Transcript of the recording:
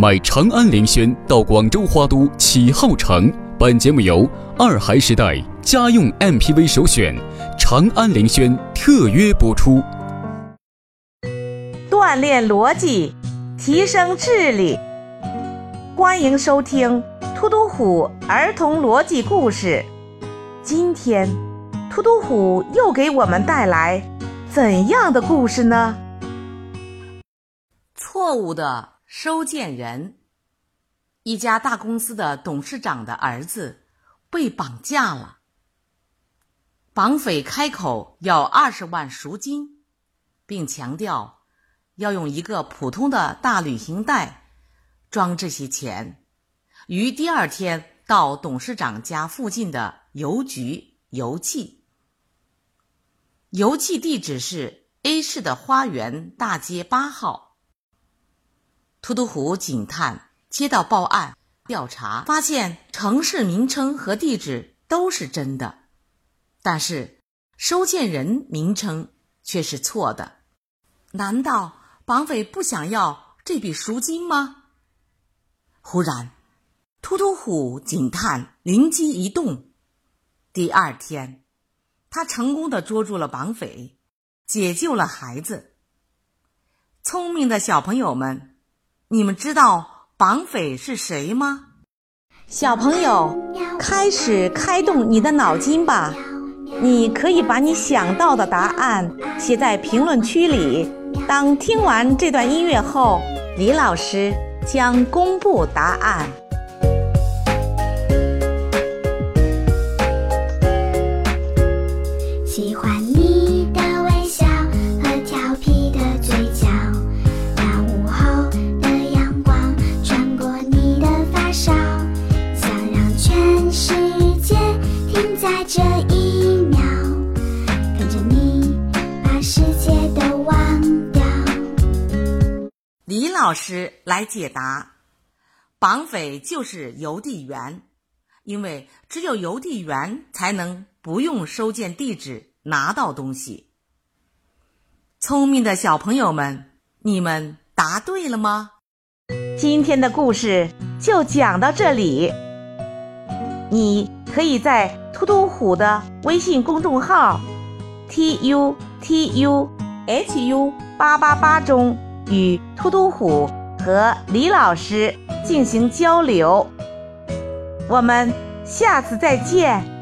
买长安凌轩到广州花都启浩城。本节目由二孩时代家用 MPV 首选长安凌轩特约播出。锻炼逻辑，提升智力。欢迎收听《突突虎儿童逻辑故事》。今天，突突虎又给我们带来怎样的故事呢？错误的收件人。一家大公司的董事长的儿子被绑架了，绑匪开口要二十万赎金，并强调要用一个普通的大旅行袋装这些钱，于第二天到董事长家附近的邮局邮寄。邮寄地址是 A 市的花园大街八号。突突虎警探。接到报案，调查发现城市名称和地址都是真的，但是收件人名称却是错的。难道绑匪不想要这笔赎金吗？忽然，突突虎警探灵机一动，第二天，他成功的捉住了绑匪，解救了孩子。聪明的小朋友们，你们知道？绑匪是谁吗？小朋友，开始开动你的脑筋吧！你可以把你想到的答案写在评论区里。当听完这段音乐后，李老师将公布答案。这一秒，跟着你把世界都忘掉。李老师来解答：绑匪就是邮递员，因为只有邮递员才能不用收件地址拿到东西。聪明的小朋友们，你们答对了吗？今天的故事就讲到这里。你可以在突突虎的微信公众号 t u t u h u 八八八中。与突突虎和李老师进行交流，我们下次再见。